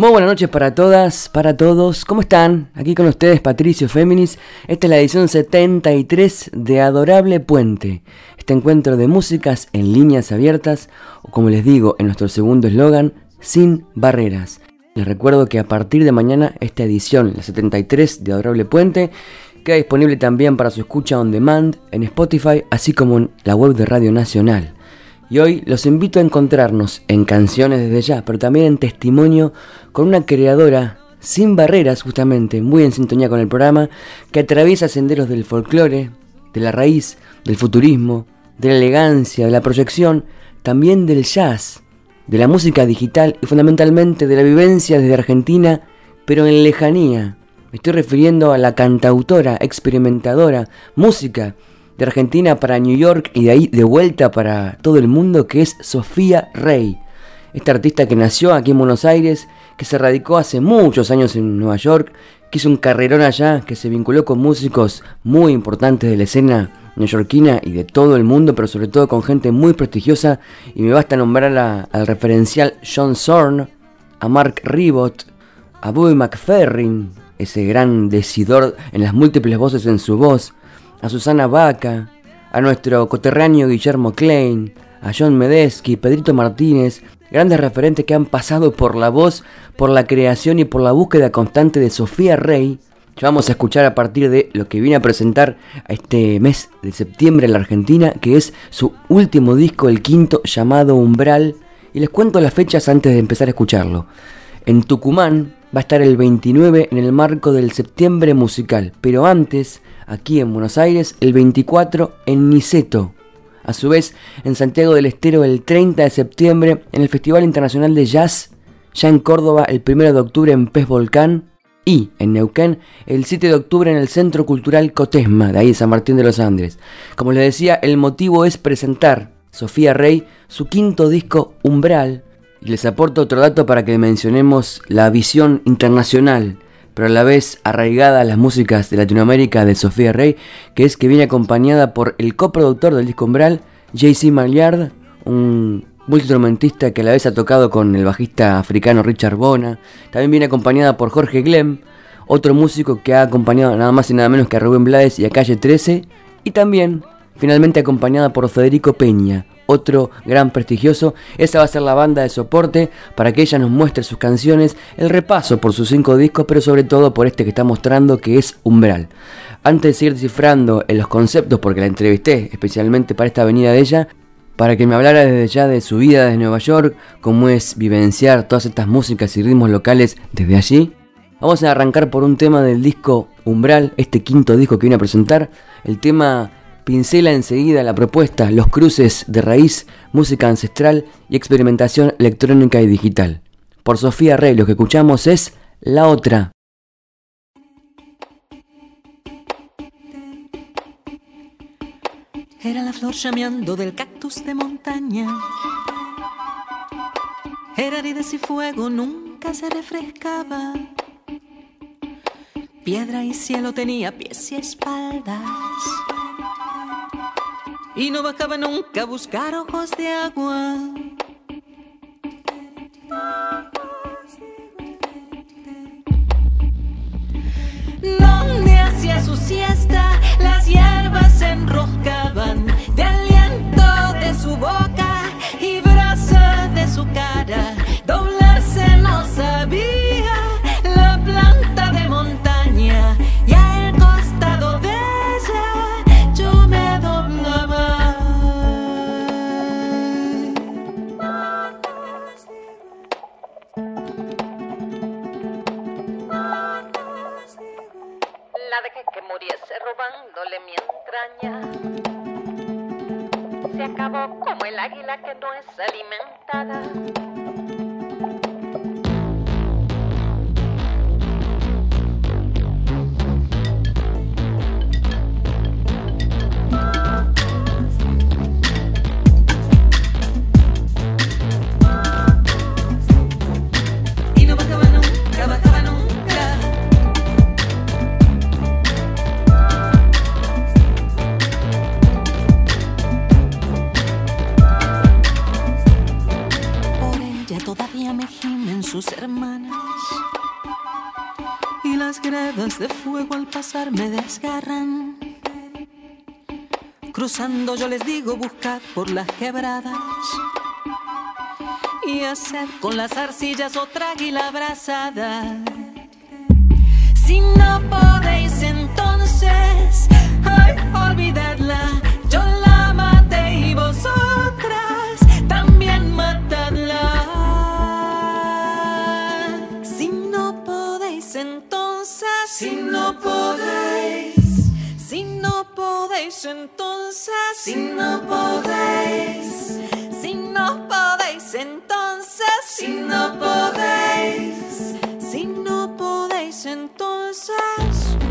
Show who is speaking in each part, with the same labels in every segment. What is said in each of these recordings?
Speaker 1: Muy buenas noches para todas, para todos. ¿Cómo están? Aquí con ustedes Patricio Féminis. Esta es la edición 73 de Adorable Puente. Este encuentro de músicas en líneas abiertas, o como les digo en nuestro segundo eslogan, sin barreras. Les recuerdo que a partir de mañana esta edición, la 73 de Adorable Puente, queda disponible también para su escucha on demand en Spotify, así como en la web de Radio Nacional. Y hoy los invito a encontrarnos en canciones desde ya, pero también en testimonio con una creadora sin barreras justamente, muy en sintonía con el programa, que atraviesa senderos del folclore, de la raíz, del futurismo, de la elegancia, de la proyección, también del jazz, de la música digital y fundamentalmente de la vivencia desde Argentina, pero en lejanía. Me estoy refiriendo a la cantautora, experimentadora, música, de Argentina para New York y de ahí de vuelta para todo el mundo, que es Sofía Rey. Esta artista que nació aquí en Buenos Aires, que se radicó hace muchos años en Nueva York, que hizo un carrerón allá, que se vinculó con músicos muy importantes de la escena neoyorquina y de todo el mundo, pero sobre todo con gente muy prestigiosa. Y me basta nombrar al referencial John Zorn, a Mark Ribot, a Bobby McFerrin, ese gran decidor en las múltiples voces en su voz, a Susana Vaca, a nuestro coterráneo Guillermo Klein, a John Medesky, Pedrito Martínez, grandes referentes que han pasado por la voz, por la creación y por la búsqueda constante de Sofía Rey. Ya vamos a escuchar a partir de lo que viene a presentar a este mes de septiembre en la Argentina, que es su último disco, el quinto, llamado Umbral. Y les cuento las fechas antes de empezar a escucharlo. En Tucumán va a estar el 29 en el marco del septiembre musical, pero antes aquí en Buenos Aires, el 24 en Niceto. A su vez, en Santiago del Estero el 30 de septiembre en el Festival Internacional de Jazz, ya en Córdoba el 1 de octubre en Pez Volcán y en Neuquén el 7 de octubre en el Centro Cultural Cotesma, de ahí San Martín de los Andes. Como les decía, el motivo es presentar Sofía Rey su quinto disco Umbral y les aporto otro dato para que mencionemos la visión internacional pero a la vez arraigada a las músicas de Latinoamérica de Sofía Rey, que es que viene acompañada por el coproductor del disco Umbral, JC Maillard, un multiinstrumentista que a la vez ha tocado con el bajista africano Richard Bona. También viene acompañada por Jorge Glem, otro músico que ha acompañado nada más y nada menos que a Rubén Blades y a Calle 13. Y también, finalmente acompañada por Federico Peña, otro gran prestigioso. Esa va a ser la banda de soporte para que ella nos muestre sus canciones, el repaso por sus cinco discos, pero sobre todo por este que está mostrando que es Umbral. Antes de seguir descifrando en los conceptos, porque la entrevisté especialmente para esta venida de ella, para que me hablara desde ya de su vida desde Nueva York, cómo es vivenciar todas estas músicas y ritmos locales desde allí. Vamos a arrancar por un tema del disco Umbral, este quinto disco que viene a presentar, el tema pincela enseguida la propuesta, los cruces de raíz, música ancestral y experimentación electrónica y digital. Por Sofía Rey lo que escuchamos es La Otra.
Speaker 2: Era la flor llameando del cactus de montaña. Era arides y fuego, nunca se refrescaba. Piedra y cielo tenía pies y espaldas y no bajaba nunca a buscar ojos de agua. Donde hacía su siesta, las hierbas se
Speaker 3: robándole mi entraña. Se acabó como el águila que no es alimentada.
Speaker 2: sus hermanas. Y las gradas de fuego al pasar me desgarran. Cruzando yo les digo buscad por las quebradas y hacer con las arcillas otra águila abrazada. Si no podéis entonces, ay, ay. Entonces, si no podéis, si no podéis entonces, si no podéis, si no podéis entonces.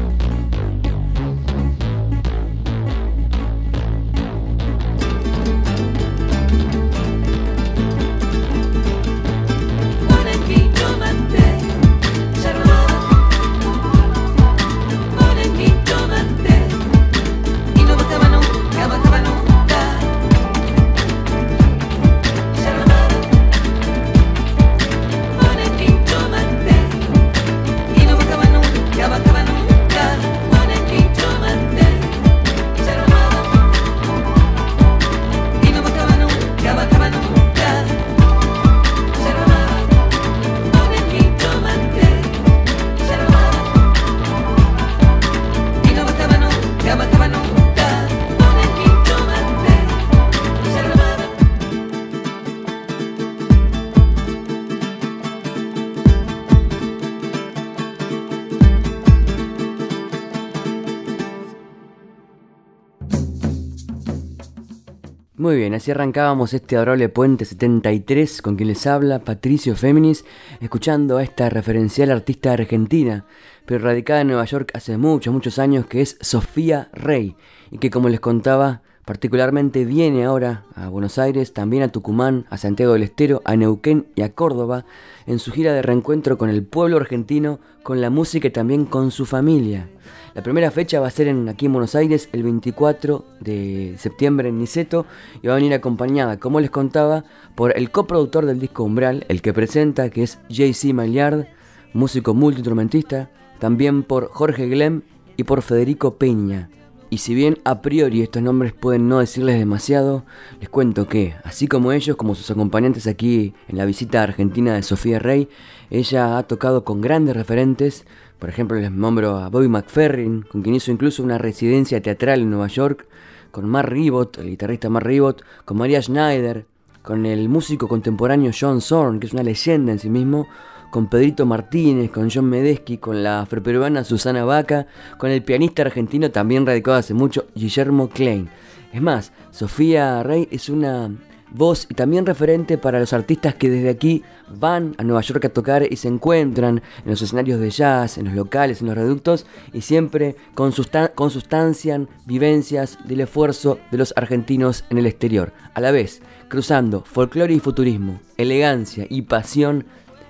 Speaker 1: Muy bien, así arrancábamos este adorable Puente 73 con quien les habla Patricio Féminis, escuchando a esta referencial artista argentina, pero radicada en Nueva York hace muchos, muchos años, que es Sofía Rey, y que como les contaba, particularmente viene ahora a Buenos Aires, también a Tucumán, a Santiago del Estero, a Neuquén y a Córdoba, en su gira de reencuentro con el pueblo argentino, con la música y también con su familia. La primera fecha va a ser en, aquí en Buenos Aires el 24 de septiembre en Niceto y va a venir acompañada, como les contaba, por el coproductor del disco Umbral, el que presenta, que es JC Maillard, músico multiinstrumentista, también por Jorge Glem y por Federico Peña. Y si bien a priori estos nombres pueden no decirles demasiado, les cuento que, así como ellos, como sus acompañantes aquí en la visita Argentina de Sofía Rey, ella ha tocado con grandes referentes, por ejemplo les nombro a Bobby McFerrin, con quien hizo incluso una residencia teatral en Nueva York, con Mark Ribot, el guitarrista Mark Ribot, con María Schneider, con el músico contemporáneo John Zorn, que es una leyenda en sí mismo, con Pedrito Martínez, con John Medesky, con la afroperuana Susana Vaca, con el pianista argentino también radicado hace mucho, Guillermo Klein. Es más, Sofía Rey es una voz y también referente para los artistas que desde aquí van a Nueva York a tocar y se encuentran en los escenarios de jazz, en los locales, en los reductos y siempre consustan consustancian vivencias del esfuerzo de los argentinos en el exterior, a la vez cruzando folclore y futurismo, elegancia y pasión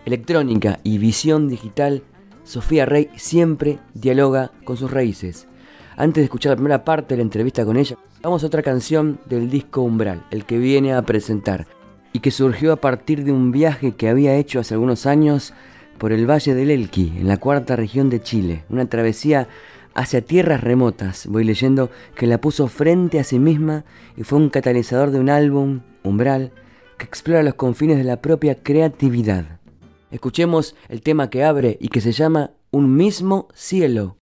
Speaker 1: electrónica y visión digital, Sofía Rey siempre dialoga con sus raíces. Antes de escuchar la primera parte de la entrevista con ella, vamos a otra canción del disco Umbral, el que viene a presentar, y que surgió a partir de un viaje que había hecho hace algunos años por el Valle del Elqui, en la cuarta región de Chile, una travesía hacia tierras remotas. Voy leyendo que la puso frente a sí misma y fue un catalizador de un álbum, Umbral, que explora los confines de la propia creatividad. Escuchemos el tema que abre y que se llama Un mismo cielo.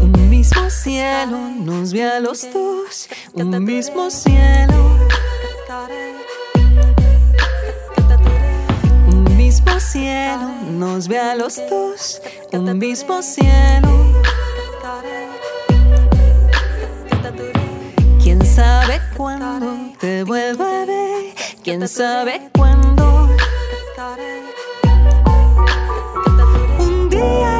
Speaker 2: Un mismo cielo nos ve a los dos, un mismo cielo. Un mismo cielo nos ve a los dos, un mismo cielo. ¿Quién sabe cuándo te vuelva a ver? ¿Quién sabe cuándo? Un día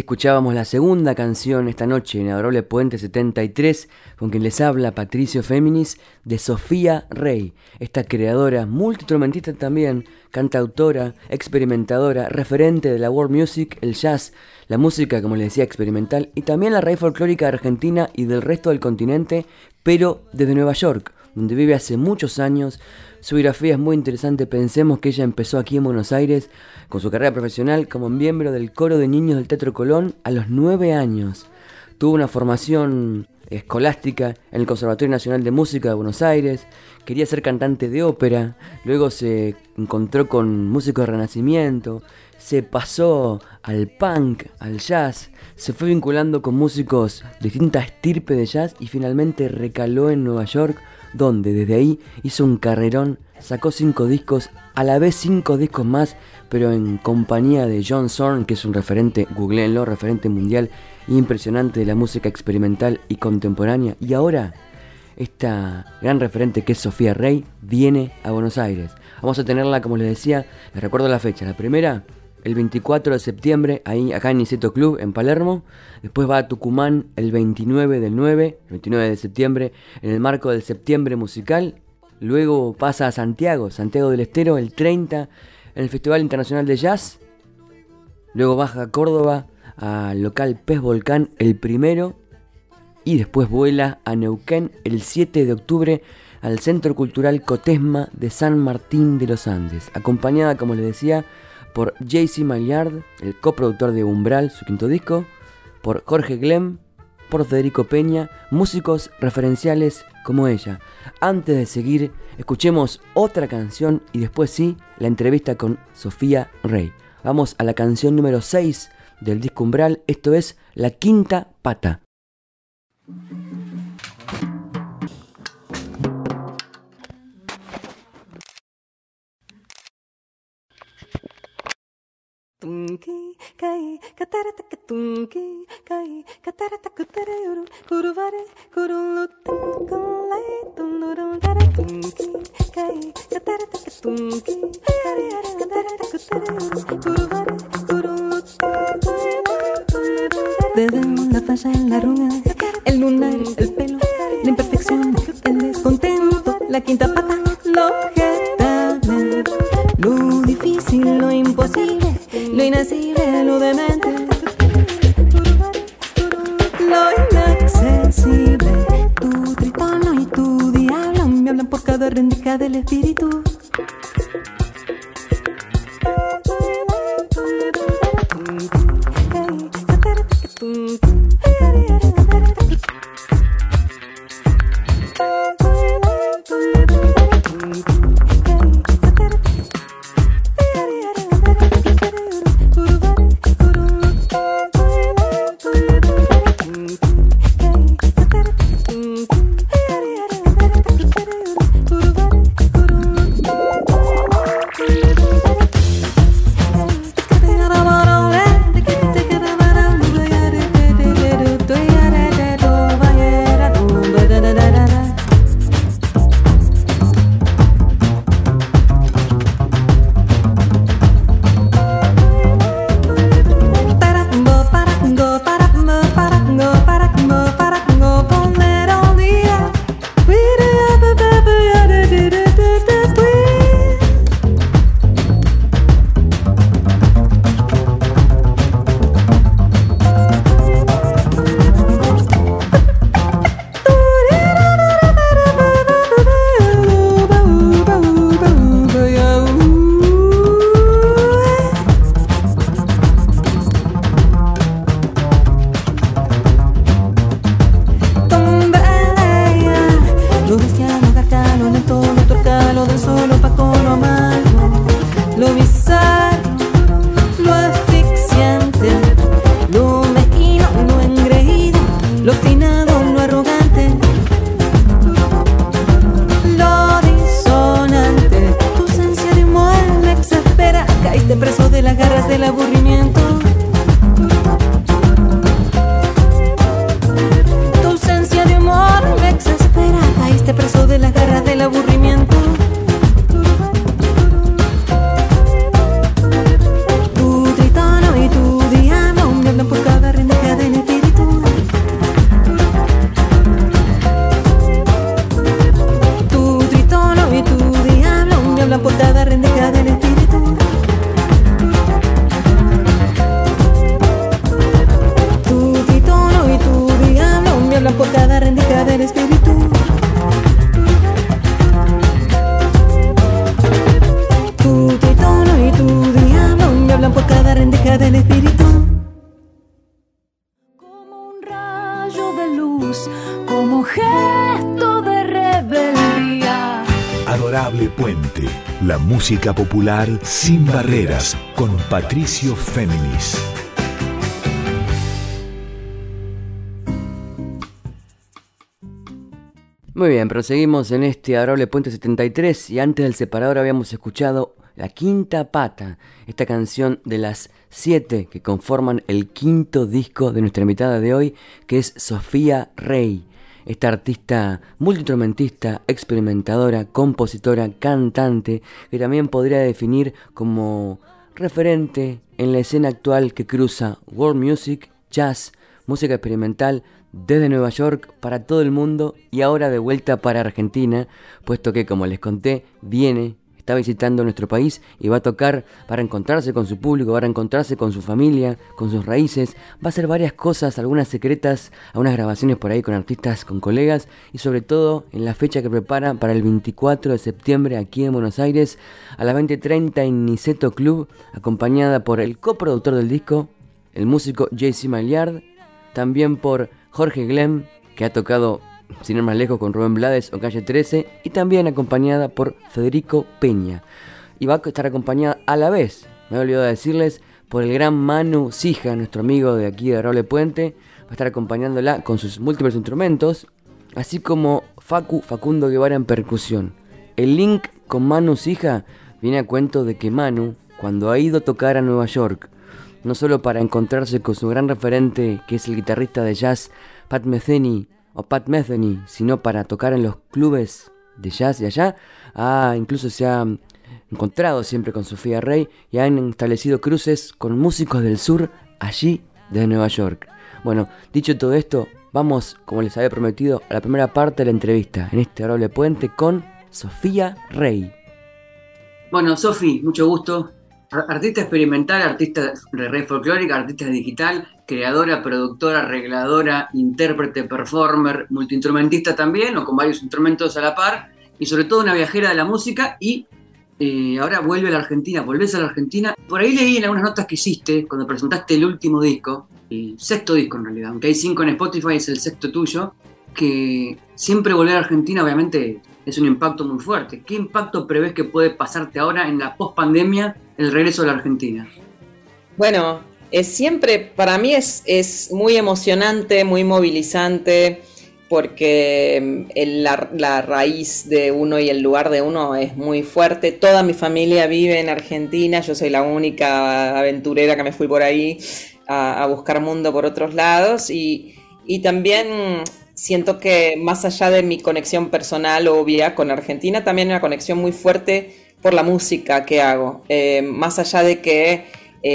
Speaker 1: escuchábamos la segunda canción esta noche en Adorable Puente 73, con quien les habla Patricio Féminis, de Sofía Rey, esta creadora, multiinstrumentista también, cantautora, experimentadora, referente de la world music, el jazz, la música, como les decía, experimental, y también la raíz folclórica argentina y del resto del continente, pero desde Nueva York, donde vive hace muchos años. Su biografía es muy interesante, pensemos que ella empezó aquí en Buenos Aires con su carrera profesional como miembro del coro de niños del Teatro Colón a los 9 años. Tuvo una formación escolástica en el Conservatorio Nacional de Música de Buenos Aires, quería ser cantante de ópera, luego se encontró con músicos de renacimiento, se pasó al punk, al jazz, se fue vinculando con músicos de distintas estirpes de jazz y finalmente recaló en Nueva York, donde desde ahí hizo un carrerón, sacó cinco discos, a la vez cinco discos más, pero en compañía de John Zorn, que es un referente, googleenlo, referente mundial impresionante de la música experimental y contemporánea. Y ahora, esta gran referente que es Sofía Rey viene a Buenos Aires. Vamos a tenerla, como les decía, les recuerdo la fecha. La primera, el 24 de septiembre, ahí acá en Niceto Club, en Palermo. Después va a Tucumán el 29 del 9, el 29 de septiembre, en el marco del Septiembre Musical. Luego pasa a Santiago, Santiago del Estero, el 30, en el Festival Internacional de Jazz. Luego baja a Córdoba, al local Pez Volcán, el primero. Y después vuela a Neuquén el 7 de octubre al Centro Cultural Cotesma de San Martín de los Andes, acompañada, como les decía, por JC Maillard, el coproductor de Umbral, su quinto disco, por Jorge Glem, por Federico Peña, músicos referenciales como ella. Antes de seguir, escuchemos otra canción y después sí, la entrevista con Sofía Rey. Vamos a la canción número 6 del disco Umbral, esto es La Quinta Pata.
Speaker 2: Tunki, kai, katarata tunki, kai, katarata kutarayuru, kuruvare, kurulu, tunkule, tundurum, tara tunki, kai, katarata tunki, kai, katarata kutarayuru, kuruvare, kurulu, Desde una falla en la arruga, el lunar, el pelo, la imperfección, el descontento, la quinta pata, lo getable, lo difícil, lo imposible, lo inacible, lo demente, lo inaccesible, tu tritono y tu diablo me hablan por cada rendija del espíritu.
Speaker 4: Música popular sin barreras con Patricio Féminis.
Speaker 1: Muy bien, proseguimos en este adorable Puente 73 y antes del separador habíamos escuchado La Quinta Pata, esta canción de las siete que conforman el quinto disco de nuestra invitada de hoy, que es Sofía Rey, esta artista multiinstrumentista, experimentadora, compositora, cantante, que también podría definir como referente en la escena actual que cruza world music, jazz, música experimental, desde Nueva York para todo el mundo y ahora de vuelta para Argentina, puesto que como les conté, viene, está visitando nuestro país y va a tocar para encontrarse con su público, va a encontrarse con su familia, con sus raíces, va a hacer varias cosas, algunas secretas, algunas grabaciones por ahí con artistas, con colegas y sobre todo en la fecha que prepara para el 24 de septiembre aquí en Buenos Aires a las 20.30 en Niceto Club, acompañada por el coproductor del disco, el músico JC Maillard, también por Jorge Glem, que ha tocado sin ir más lejos con Rubén Blades o Calle 13, y también acompañada por Federico Peña. Y va a estar acompañada a la vez, me he olvidado de decirles, por el gran Manu Sija, nuestro amigo de aquí de Roble Puente, va a estar acompañándola con sus múltiples instrumentos, así como Facu Facundo Guevara en percusión. El link con Manu Sija viene a cuento de que Manu, cuando ha ido a tocar a Nueva York, no solo para encontrarse con su gran referente, que es el guitarrista de jazz Pat Metheny o Pat Metheny, sino para tocar en los clubes de jazz de allá, ah, incluso se ha encontrado siempre con Sofía Rey y han establecido cruces con músicos del sur allí de Nueva York. Bueno, dicho todo esto, vamos, como les había prometido, a la primera parte de la entrevista en este adorable puente con Sofía Rey. Bueno, Sofi, mucho gusto. Artista experimental, artista de red folclórica, artista digital, creadora, productora, arregladora, intérprete, performer, multiinstrumentista también, o con varios instrumentos a la par, y sobre todo una viajera de la música y eh, ahora vuelve a la Argentina, volvés a la Argentina. Por ahí leí en algunas notas que hiciste cuando presentaste el último disco, el sexto disco en realidad, aunque hay cinco en Spotify, es el sexto tuyo, que siempre volver a Argentina obviamente es un impacto muy fuerte. ¿Qué impacto prevés que puede pasarte ahora en la post-pandemia el regreso a la Argentina?
Speaker 5: Bueno, es siempre, para mí es, es muy emocionante, muy movilizante, porque el- la, la raíz de uno y el lugar de uno es muy fuerte. Toda mi familia vive en Argentina, yo soy la única aventurera que me fui por ahí a, buscar mundo por otros lados y, y también siento que más allá de mi conexión personal obvia con Argentina, también una conexión muy fuerte por la música que hago. Eh, más allá de que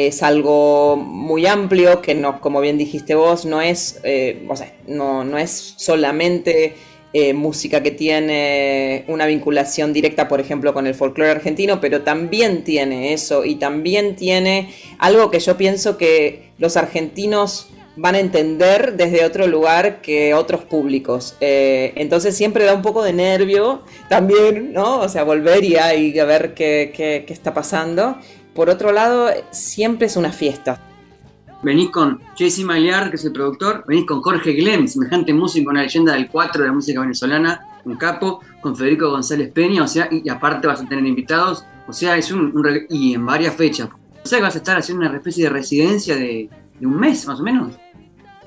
Speaker 5: es algo muy amplio, que no, como bien dijiste vos, no es, eh, o sea, no, no es solamente eh, música que tiene una vinculación directa, por ejemplo, con el folclore argentino, pero también tiene eso y también tiene algo que yo pienso que los argentinos van a entender desde otro lugar que otros públicos. Eh, entonces siempre da un poco de nervio también, ¿no? O sea, volver y y a ver qué, qué- qué está pasando. Por otro lado, siempre es una fiesta.
Speaker 1: Venís con JC Maillard, que es el productor, venís con Jorge Glem, semejante músico, una leyenda del 4 de la música venezolana, un capo, con Federico González Peña, o sea, y, aparte vas a tener invitados, o sea, es un, y en varias fechas. O sea que vas a estar haciendo una especie de residencia de, de un mes, más o menos.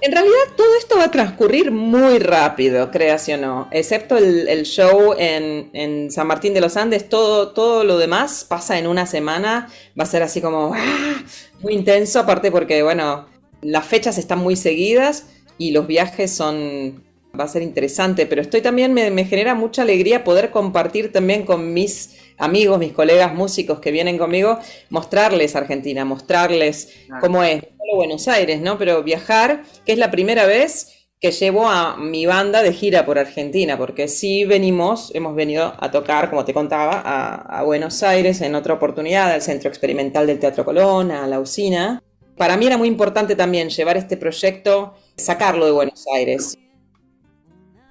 Speaker 5: En realidad todo esto va a transcurrir muy rápido, creas o no. Excepto el, show en, San Martín de los Andes, todo, todo lo demás pasa en una semana. Va a ser así como ¡ah! muy intenso, aparte porque, bueno, las fechas están muy seguidas y los viajes son... Va a ser interesante, pero estoy también, me, me genera mucha alegría poder compartir también con mis amigos, mis colegas músicos que vienen conmigo, mostrarles Argentina, mostrarles cómo es, Buenos Aires, ¿no? Pero viajar, que es la primera vez que llevo a mi banda de gira por Argentina, porque sí venimos, hemos venido a tocar, como te contaba, a, Buenos Aires en otra oportunidad, al Centro Experimental del Teatro Colón, a la usina. Para mí era muy importante también llevar este proyecto, sacarlo de Buenos Aires.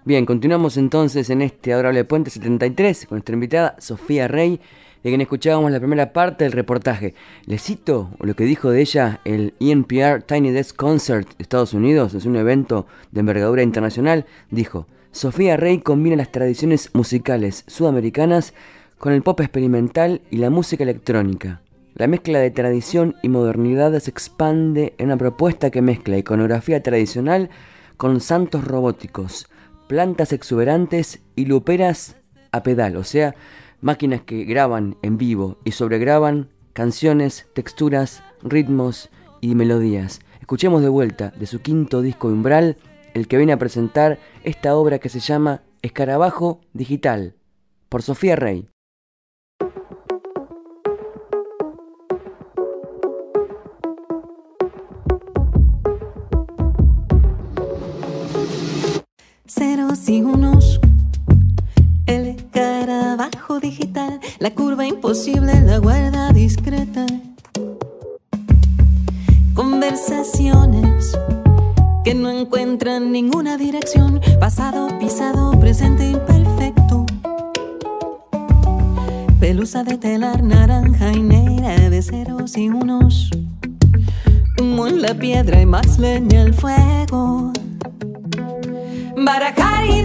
Speaker 1: Bien, continuamos entonces en este adorable Puente 73 con nuestra invitada Sofía Rey, de quien escuchábamos la primera parte del reportaje. Le cito lo que dijo de ella el ENPR Tiny Desk Concert de Estados Unidos, es un evento de envergadura internacional. Dijo, Sofía Rey combina las tradiciones musicales sudamericanas con el pop experimental y la música electrónica. La mezcla de tradición y modernidad se expande en una propuesta que mezcla iconografía tradicional con santos robóticos plantas exuberantes y luperas a pedal, o sea, máquinas que graban en vivo y sobregraban canciones, texturas, ritmos y melodías. Escuchemos de vuelta de su quinto disco Umbral, el que viene a presentar esta obra que se llama Escarabajo Digital, por Sofía Rey.
Speaker 2: ceros y unos. Digital, la curva imposible, la guarda discreta. Conversaciones que no encuentran ninguna dirección, pasado, pisado, presente imperfecto. Pelusa de telar naranja y negra de ceros y unos. Humo en la piedra y más leña al fuego. Barajar y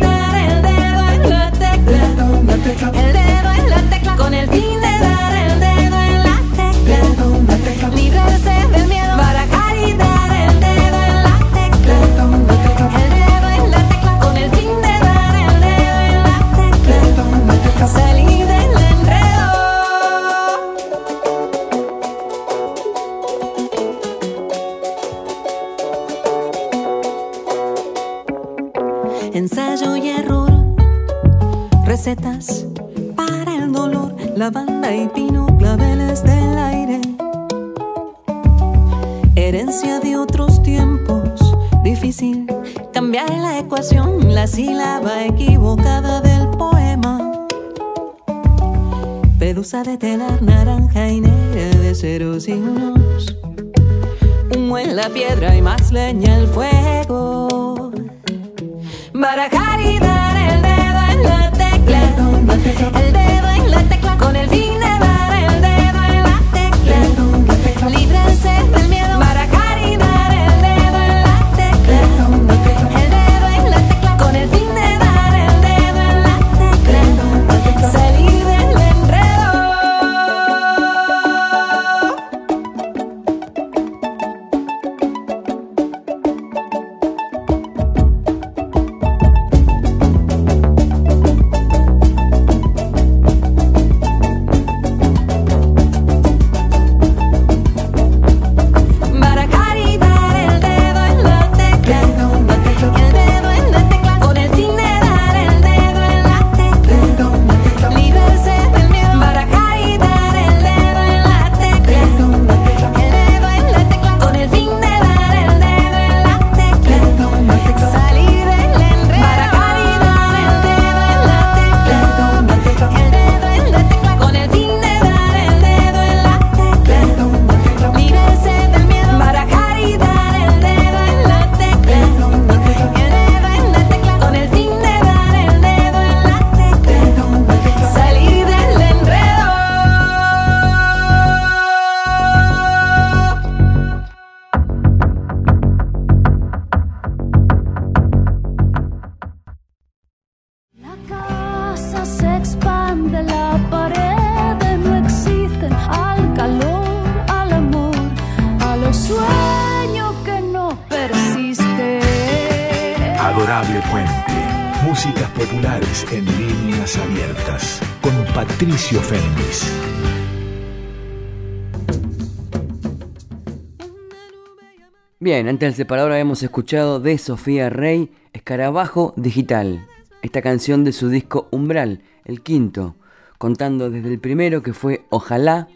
Speaker 1: Antes del separador habíamos escuchado de Sofía Rey, Escarabajo Digital, esta canción de su disco Umbral, el quinto, contando desde el primero que fue Ojalá,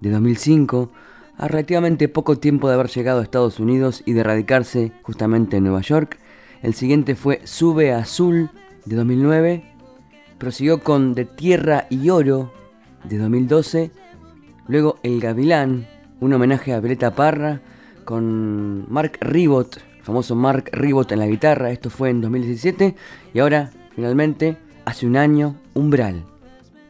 Speaker 1: de 2005, a relativamente poco tiempo de haber llegado a Estados Unidos y de radicarse justamente en Nueva York. El siguiente fue Sube Azul, de 2009, prosiguió con De Tierra y Oro, de 2012, luego El Gavilán, un homenaje a Violeta Parra, con Mark Ribot, famoso Mark Ribot en la guitarra, esto fue en 2017, y ahora, finalmente, hace un año, Umbral.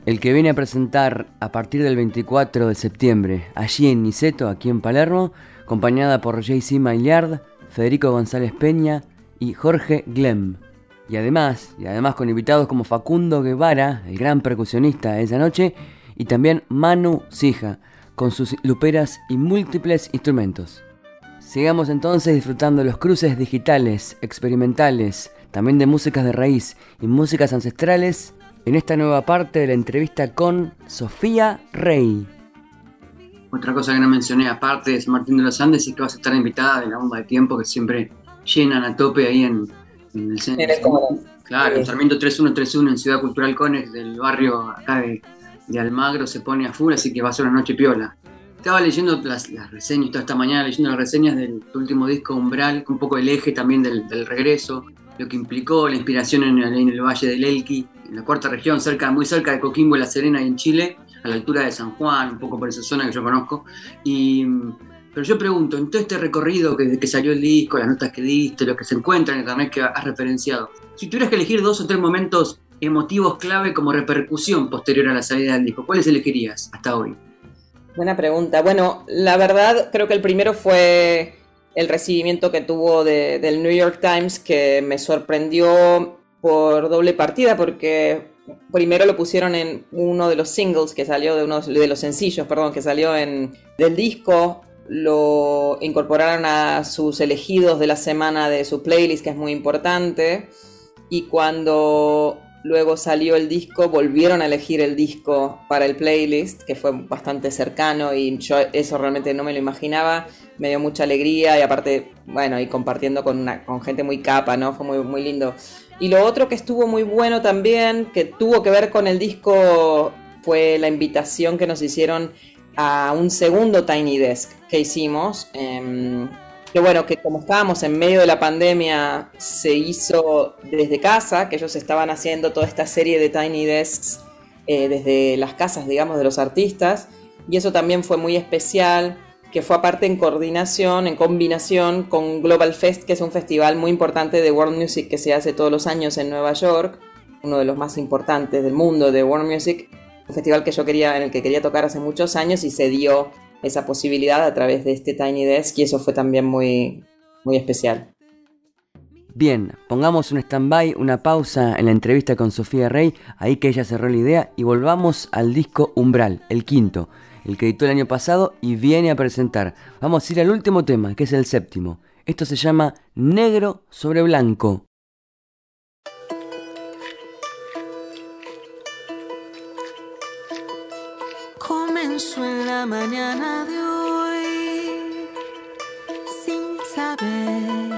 Speaker 1: El que viene a presentar a partir del 24 de septiembre, allí en Niceto, aquí en Palermo, acompañada por JC Maillard, Federico González Peña y Jorge Glem. Y además, y además con invitados como Facundo Guevara, el gran percusionista de esa noche, y también Manu Sija, con sus luperas y múltiples instrumentos. Sigamos entonces disfrutando los cruces digitales, experimentales, también de músicas de raíz y músicas ancestrales en esta nueva parte de la entrevista con Sofía Rey.
Speaker 6: Otra cosa que no mencioné, aparte de San Martín de los Andes, y que vas a estar invitada de la bomba de tiempo que siempre llenan a tope ahí en, el centro. Claro, el Sarmiento 3131 en Ciudad Cultural Conex del barrio acá de, de Almagro se pone a full, así que va a ser una noche piola estaba leyendo las, reseñas toda esta mañana, leyendo las reseñas del último disco Umbral, un poco el eje también del, regreso, lo que implicó la inspiración en el, Valle del Elqui, en la cuarta región, cerca, muy cerca de Coquimbo y La Serena y en Chile, a la altura de San Juan, un poco por esa zona que yo conozco. Y, pero yo pregunto, en todo este recorrido que, que salió el disco, las notas que diste, lo que se encuentra en internet que has referenciado, si tuvieras que elegir dos o tres momentos emotivos clave como repercusión posterior a la salida del disco, ¿cuáles elegirías hasta hoy?
Speaker 5: Buena pregunta. Bueno, la verdad creo que el primero fue el recibimiento que tuvo del New York Times que me sorprendió por doble partida porque primero lo pusieron en uno de los singles que salió de uno de los sencillos, perdón, que salió en del disco, lo incorporaron a sus elegidos de la semana de su playlist que es muy importante y cuando Luego salió el disco, volvieron a elegir el disco para el playlist, que fue bastante cercano y yo eso realmente no me lo imaginaba. Me dio mucha alegría y aparte, bueno, y compartiendo con, una, con gente muy capa, ¿no? Fue muy, lindo. Y lo otro que estuvo muy bueno también, que tuvo que ver con el disco, fue la invitación que nos hicieron a un segundo Tiny Desk que hicimos. Em, que bueno, que como estábamos en medio de la pandemia, se hizo desde casa, que ellos estaban haciendo toda esta serie de Tiny Desks eh, desde las casas, digamos, de los artistas, y eso también fue muy especial, que fue aparte en coordinación, en combinación con Global Fest, que es un festival muy importante de world music que se hace todos los años en Nueva York, uno de los más importantes del mundo de world music, un festival que yo quería, en el que quería tocar hace muchos años y se dio esa posibilidad a través de este Tiny Desk y eso fue también muy, muy especial.
Speaker 1: Bien, pongamos un stand-by, una pausa en la entrevista con Sofía Rey, ahí que ella cerró la idea, y volvamos al disco Umbral, el quinto, el que editó el año pasado y viene a presentar. Vamos a ir al último tema, que es el séptimo. Esto se llama Negro sobre Blanco.
Speaker 2: Mañana de hoy sin saber.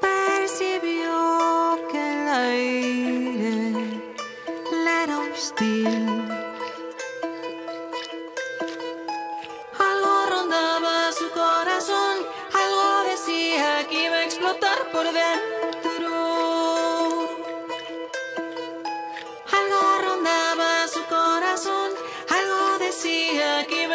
Speaker 2: Percibió que el aire le era hostil. Algo rondaba su corazón, algo decía que iba a explotar por dentro.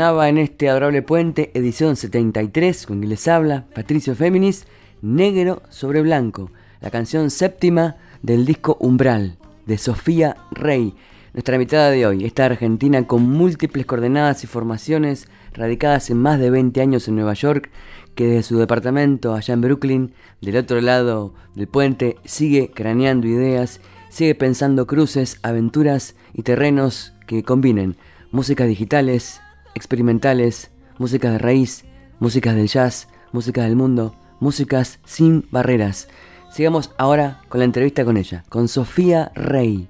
Speaker 1: En este adorable puente, edición 73, con quien les habla Patricio Féminis, Negro sobre Blanco, la canción séptima del disco Umbral, de Sofía Rey, nuestra invitada de hoy, esta argentina con múltiples coordenadas y formaciones, radicadas en más de 20 años en Nueva York, que desde su departamento allá en Brooklyn, del otro lado del puente, sigue craneando ideas, sigue pensando cruces, aventuras y terrenos que combinen. Músicas digitales, experimentales, músicas de raíz, músicas del jazz, músicas del mundo, músicas sin barreras. Sigamos ahora con la entrevista con ella, con Sofía Rey.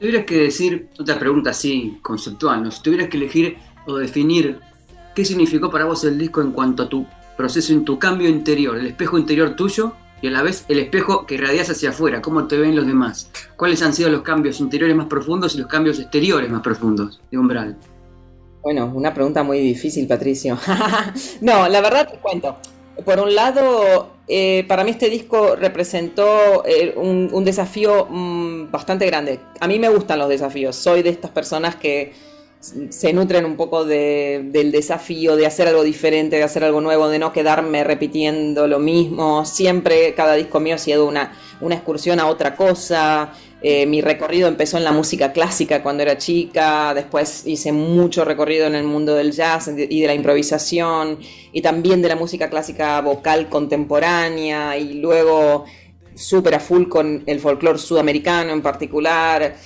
Speaker 6: Tuvieras que decir, otra pregunta así conceptual, si tuvieras que elegir o definir qué significó para vos el disco en cuanto a tu proceso, en tu cambio interior, el espejo interior tuyo y a la vez el espejo que irradias hacia afuera, cómo te ven los demás, cuáles han sido los cambios interiores más profundos y los cambios exteriores más profundos de Umbral.
Speaker 5: Bueno, una pregunta muy difícil, Patricio. no, la verdad te cuento. Por un lado, eh, para mí este disco representó eh, un, desafío mm, bastante grande. A mí me gustan los desafíos. Soy de estas personas que se nutren un poco de- del desafío de hacer algo diferente, de hacer algo nuevo, de no quedarme repitiendo lo mismo. Siempre, cada disco mío ha sido una, una excursión a otra cosa. Eh, mi recorrido empezó en la música clásica cuando era chica, después hice mucho recorrido en el mundo del jazz y de la improvisación y también de la música clásica vocal contemporánea y luego súper a full con el folclore sudamericano en particular.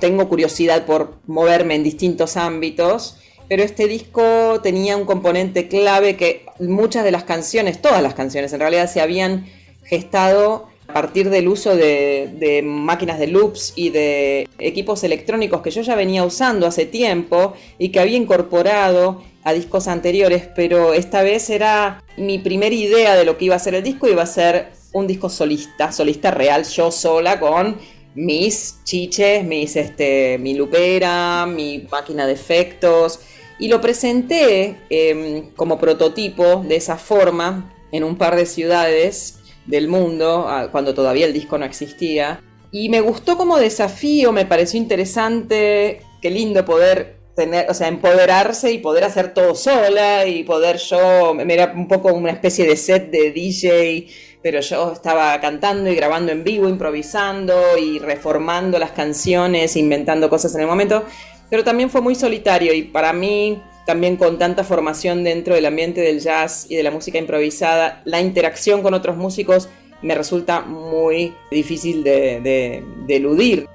Speaker 5: Tengo curiosidad por moverme en distintos ámbitos, pero este disco tenía un componente clave que muchas de las canciones, todas las canciones en realidad se habían gestado a partir del uso de, de máquinas de loops y de equipos electrónicos que yo ya venía usando hace tiempo y que había incorporado a discos anteriores, pero esta vez era mi primera idea de lo que iba a ser el disco, iba a ser un disco solista, solista real, yo sola con mis chiches, mis, este, mi lupera, mi máquina de efectos, y lo presenté eh, como prototipo de esa forma en un par de ciudades del mundo, ah, cuando todavía el disco no existía. Y me gustó como desafío, me pareció interesante, qué lindo poder tener, o sea, empoderarse y poder hacer todo sola y poder yo, me era un poco una especie de set de DJ, pero yo estaba cantando y grabando en vivo, improvisando y reformando las canciones, inventando cosas en el momento, pero también fue muy solitario y para mí también con tanta formación dentro del ambiente del jazz y de la música improvisada, la interacción con otros músicos me resulta muy difícil de, de- de eludir.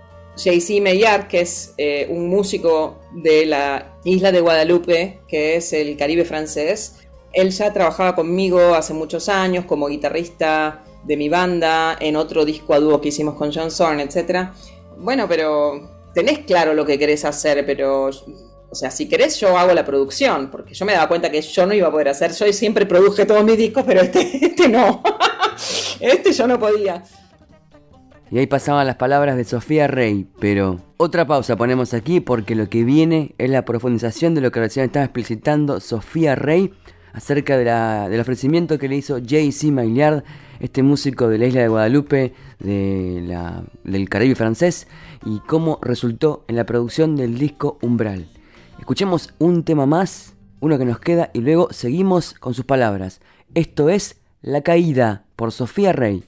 Speaker 5: JC Meillard, que es eh, un músico de la isla de Guadalupe, que es el Caribe francés, él ya trabajaba conmigo hace muchos años como guitarrista de mi banda, en otro disco a dúo que hicimos con John Zorn, etc. Bueno, pero tenés claro lo que querés hacer, pero o sea, si querés yo hago la producción, porque yo me daba cuenta que yo no iba a poder hacer, yo siempre produje todos mis discos, pero este, este no, este yo no podía.
Speaker 1: Y ahí pasaban las palabras de Sofía Rey, pero otra pausa ponemos aquí porque lo que viene es la profundización de lo que recién estaba explicitando Sofía Rey acerca del ofrecimiento que le hizo J.C. Maillard, este músico de la isla de Guadalupe, del Caribe francés, y cómo resultó en la producción del disco Umbral. Escuchemos un tema más, uno que nos queda, y luego seguimos con sus palabras. Esto es La Caída por Sofía Rey.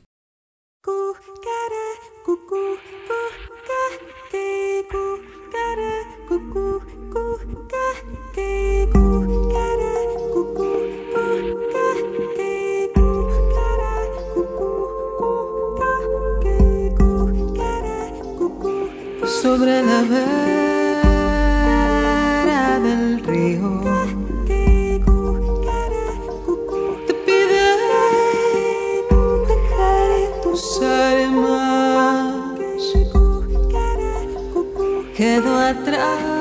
Speaker 2: Sobre la vera del río. Te pide dejar tus armas. Quedo atrás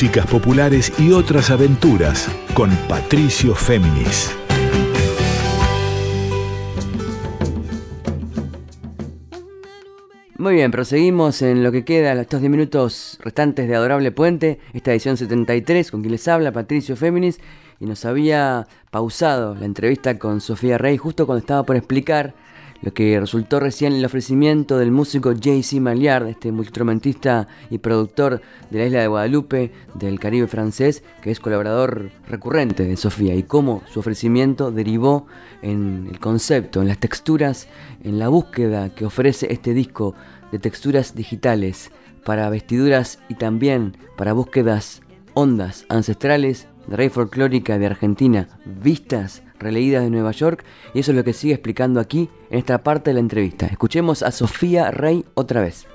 Speaker 4: Músicas populares y otras aventuras con Patricio Féminis.
Speaker 1: Muy bien, proseguimos en lo que queda, estos 10 minutos restantes de Adorable Puente, esta edición 73, con quien les habla Patricio Féminis, y nos había pausado la entrevista con Sofía Rey justo cuando estaba por explicar lo que resultó recién el ofrecimiento del músico J.C. Maliard, este multiinstrumentista y productor de la isla de Guadalupe, del Caribe francés, que es colaborador recurrente de Sofía, y cómo su ofrecimiento derivó en el concepto, en las texturas, en la búsqueda que ofrece este disco de texturas digitales para vestiduras y también para búsquedas ondas ancestrales de rey folclórica de Argentina, vistas releídas de Nueva York, y eso es lo que sigue explicando aquí en esta parte de la entrevista. Escuchemos a Sofía Rey otra vez.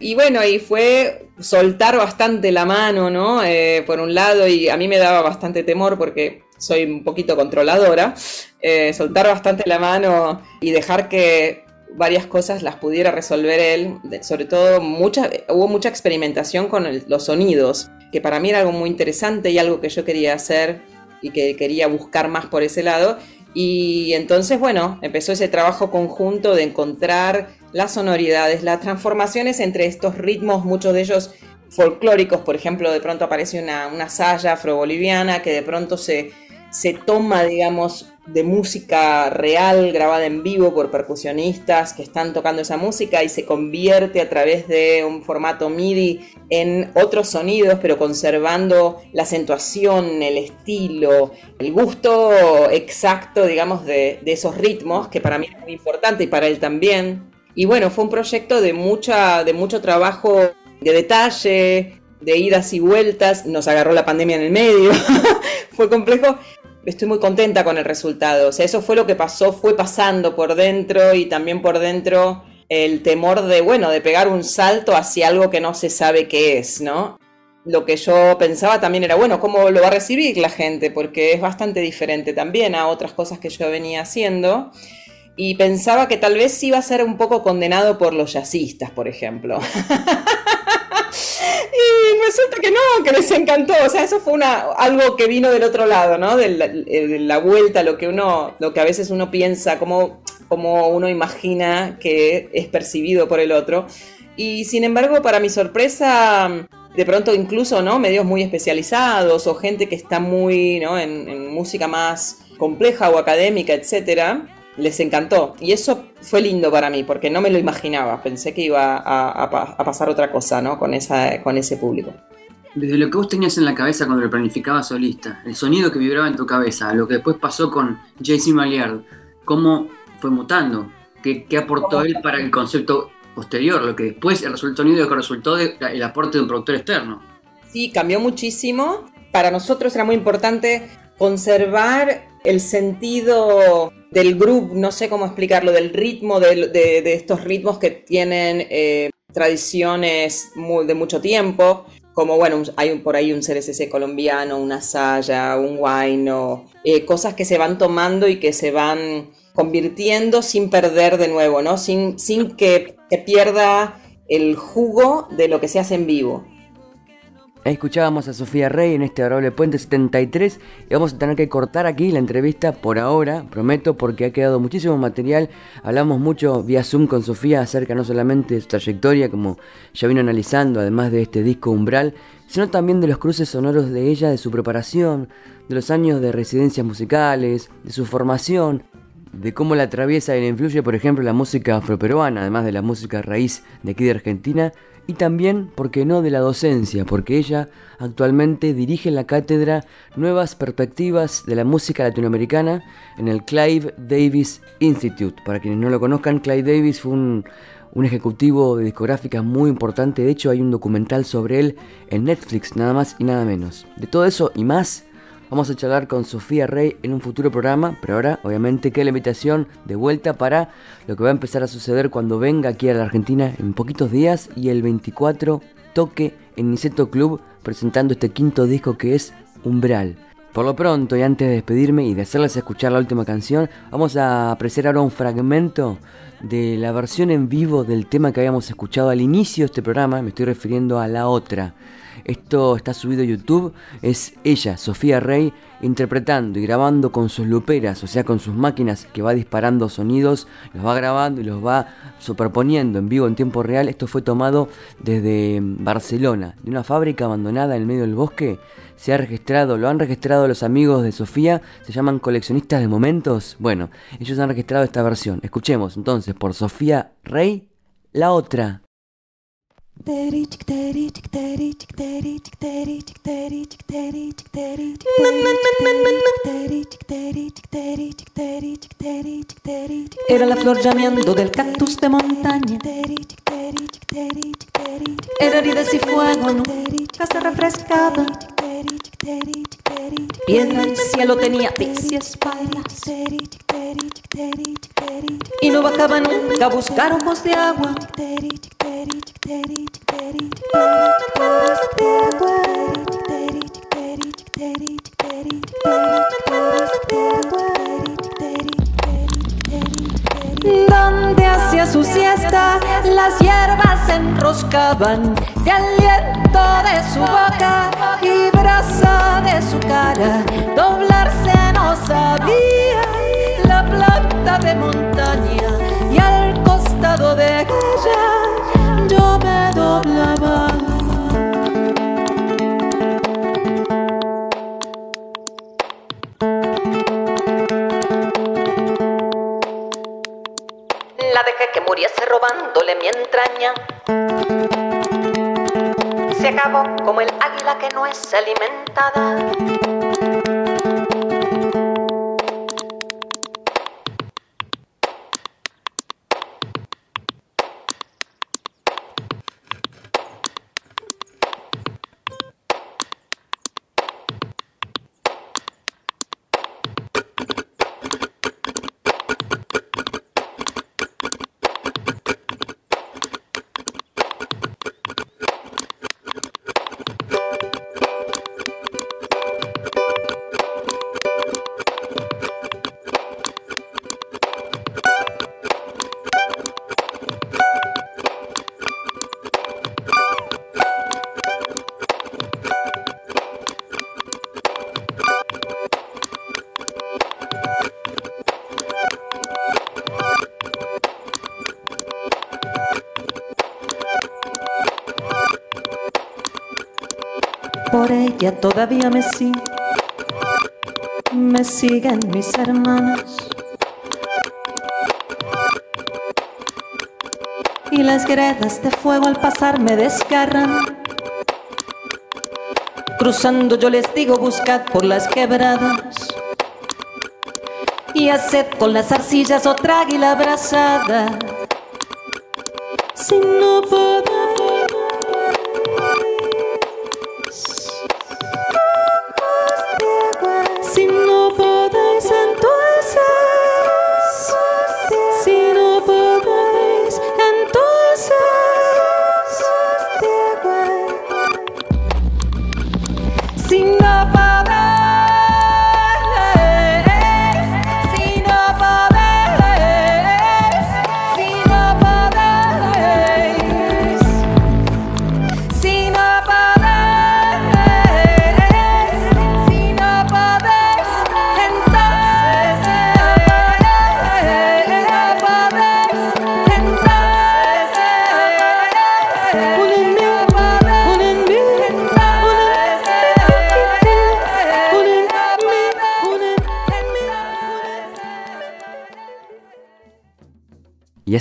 Speaker 5: Y bueno, y fue soltar bastante la mano, ¿no? Eh, por un lado, y a mí me daba bastante temor porque soy un poquito controladora, eh, soltar bastante la mano y dejar que varias cosas las pudiera resolver él, sobre todo mucha, hubo mucha experimentación con los sonidos, que para mí era algo muy interesante y algo que yo quería hacer y que quería buscar más por ese lado. Y entonces, bueno, empezó ese trabajo conjunto de encontrar las sonoridades, las transformaciones entre estos ritmos, muchos de ellos folclóricos, por ejemplo, de pronto aparece una, una saya afro-boliviana que de pronto se, se toma, digamos, de música real grabada en vivo por percusionistas que están tocando esa música y se convierte a través de un formato MIDI en otros sonidos, pero conservando la acentuación, el estilo, el gusto exacto, digamos, de, esos ritmos, que para mí es muy importante y para él también. Y bueno, fue un proyecto de, mucha, de mucho trabajo de detalle, de idas y vueltas, nos agarró la pandemia en el medio, fue complejo, estoy muy contenta con el resultado. O sea, eso fue lo que pasó, fue pasando por dentro y también por dentro el temor de, bueno, de pegar un salto hacia algo que no se sabe qué es, ¿no? Lo que yo pensaba también era, bueno, ¿cómo lo va a recibir la gente? Porque es bastante diferente también a otras cosas que yo venía haciendo. Y pensaba que tal vez iba a ser un poco condenado por los jazzistas, por ejemplo. Y resulta que no, que les encantó. O sea, eso fue una, algo que vino del otro lado, ¿no? De la, vuelta, lo que uno, lo que a veces uno piensa, cómo, cómo uno imagina que es percibido por el otro. Y sin embargo, para mi sorpresa, de pronto incluso, ¿no? Medios muy especializados o gente que está muy, ¿no? En, en música más compleja o académica, etcétera, les encantó. Y eso fue lindo para mí, porque no me lo imaginaba. Pensé que iba a, pasar otra cosa, ¿no? Con, esa, con ese público.
Speaker 6: Desde lo que vos tenías en la cabeza cuando lo planificabas solista, el sonido que vibraba en tu cabeza, lo que después pasó con JC Maliard, ¿cómo fue mutando? ¿Qué, aportó él para el concepto posterior? Lo que después el sonido que resultó del aporte de un productor externo.
Speaker 5: Sí, cambió muchísimo. Para nosotros era muy importante conservar el sentido del groove, no sé cómo explicarlo, del ritmo, de, estos ritmos que tienen eh, tradiciones de mucho tiempo, como bueno, hay por ahí un CRCC colombiano, una saya, un guayno, eh, cosas que se van tomando y que se van convirtiendo sin perder de nuevo, ¿no? Sin, sin que, que pierda el jugo de lo que se hace en vivo.
Speaker 1: Escuchábamos a Sofía Rey en este adorable Puente 73 y vamos a tener que cortar aquí la entrevista por ahora, prometo, porque ha quedado muchísimo material. Hablamos mucho vía Zoom con Sofía acerca no solamente de su trayectoria, como ya vino analizando, además de este disco Umbral, sino también de los cruces sonoros de ella, de su preparación, de los años de residencias musicales, de su formación, de cómo la atraviesa y le influye, por ejemplo, la música afroperuana, además de la música raíz de aquí de Argentina, y también, ¿por qué no?, de la docencia, porque ella actualmente dirige la cátedra Nuevas Perspectivas de la Música Latinoamericana en el Clive Davis Institute. Para quienes no lo conozcan, Clive Davis fue un, un ejecutivo de discográfica muy importante, de hecho hay un documental sobre él en Netflix, nada más y nada menos. De todo eso y más Vamos a charlar con Sofía Rey en un futuro programa, pero ahora obviamente queda la invitación de vuelta para lo que va a empezar a suceder cuando venga aquí a la Argentina en poquitos días y el 24 toque en Niceto Club presentando este quinto disco que es Umbral. Por lo pronto, y antes de despedirme y de hacerles escuchar la última canción, vamos a apreciar ahora un fragmento de la versión en vivo del tema que habíamos escuchado al inicio de este programa, me estoy refiriendo a la otra. Esto está subido a YouTube, es ella, Sofía Rey, interpretando y grabando con sus luperas, o sea, con sus máquinas que va disparando sonidos, los va grabando y los va superponiendo en vivo en tiempo real. Esto fue tomado desde Barcelona, de una fábrica abandonada en el medio del bosque. Se ha registrado, lo han registrado los amigos de Sofía, se llaman coleccionistas de momentos. Bueno, ellos han registrado esta versión. Escuchemos entonces por Sofía Rey, la otra.
Speaker 2: Era la flor llameando del cactus de montaña. Era heridas y fuego, nunca se refrescaba. Piedra el cielo tenía pies y espaldas. Y no bajaba nunca a buscar ojos de agua. Donde hacía su siesta, las hierbas se enroscaban de aliento de su boca y brasa de su cara. Doblarse no sabía la planta de montaña
Speaker 7: robándole mi entraña. Se acabó como el águila que no es alimentada.
Speaker 2: Ella todavía me me siguen mis hermanos. Y las gredas de fuego al pasar me desgarran. Cruzando yo les digo buscad por las quebradas. Y haced con las arcillas otra águila abrazada.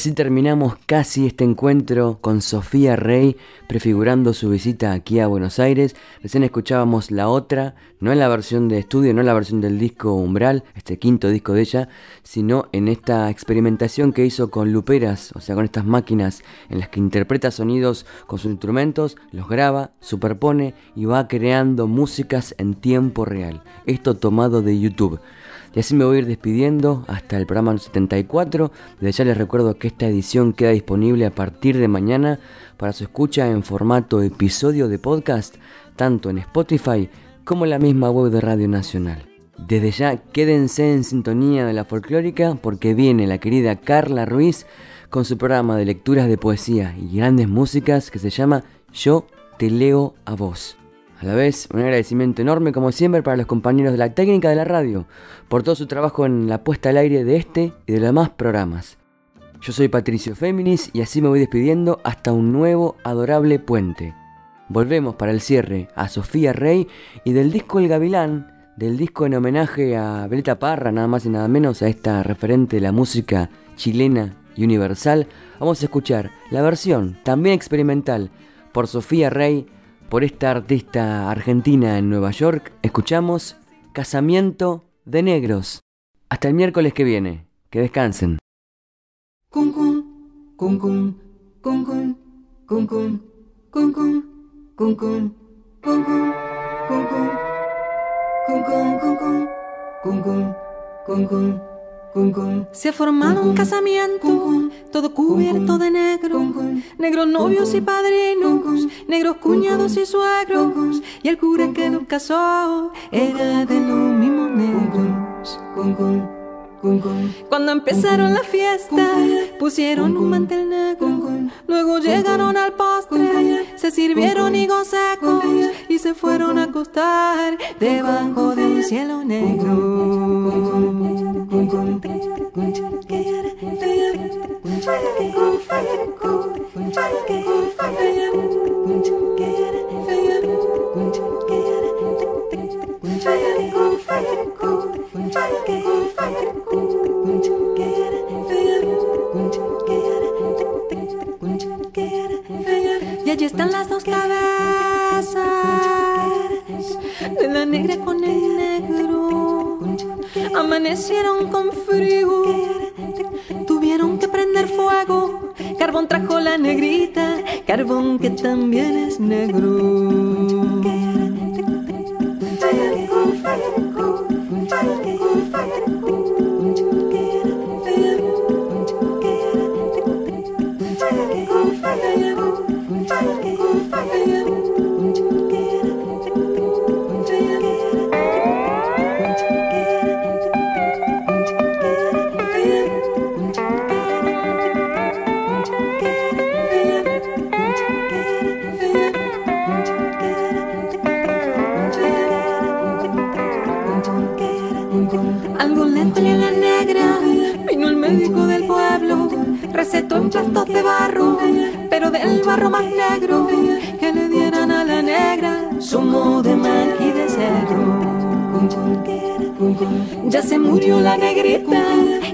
Speaker 1: Así terminamos casi este encuentro con Sofía Rey prefigurando su visita aquí a Buenos Aires. Recién escuchábamos la otra, no en la versión de estudio, no en la versión del disco Umbral, este quinto disco de ella, sino en esta experimentación que hizo con luperas, o sea, con estas máquinas en las que interpreta sonidos con sus instrumentos, los graba, superpone y va creando músicas en tiempo real. Esto tomado de YouTube. Y así me voy a ir despidiendo hasta el programa 74. Desde ya les recuerdo que esta edición queda disponible a partir de mañana para su escucha en formato episodio de podcast, tanto en Spotify como la misma web de Radio Nacional. Desde ya quédense en sintonía de la folclórica porque viene la querida Carla Ruiz con su programa de lecturas de poesía y grandes músicas que se llama Yo te leo a vos. A la vez, un agradecimiento enorme como siempre para los compañeros de la técnica de la radio por todo su trabajo en la puesta al aire de este y de los demás programas. Yo soy Patricio Féminis y así me voy despidiendo hasta un nuevo adorable puente. Volvemos para el cierre a Sofía Rey y del disco El Gavilán, del disco en homenaje a Belita Parra, nada más y nada menos, a esta referente de la música chilena y universal, vamos a escuchar la versión, también experimental, por Sofía Rey, por esta artista argentina en Nueva York. Escuchamos Casamiento de Negros. Hasta el miércoles que viene. Que descansen.
Speaker 2: Se ha formado un casamiento, todo cubierto de negro, negros novios y padrinos, negros cuñados y suegros, y el cura que nos casó era de los mismos negros. Cuando empezaron la fiesta, pusieron un mantel negro. Luego llegaron al postre, se sirvieron higos secos y se fueron a acostar debajo del cielo negro. Y allí están las dos cabezas de la negra con el negro. Amanecieron con frío, tuvieron que prender fuego. Carbón trajo la negrita, carbón que también es negro. Murió la negrita,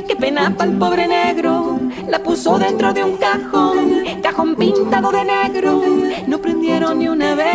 Speaker 2: qué pena para el pobre negro. La puso dentro de un cajón, cajón pintado de negro. No prendieron ni una vela,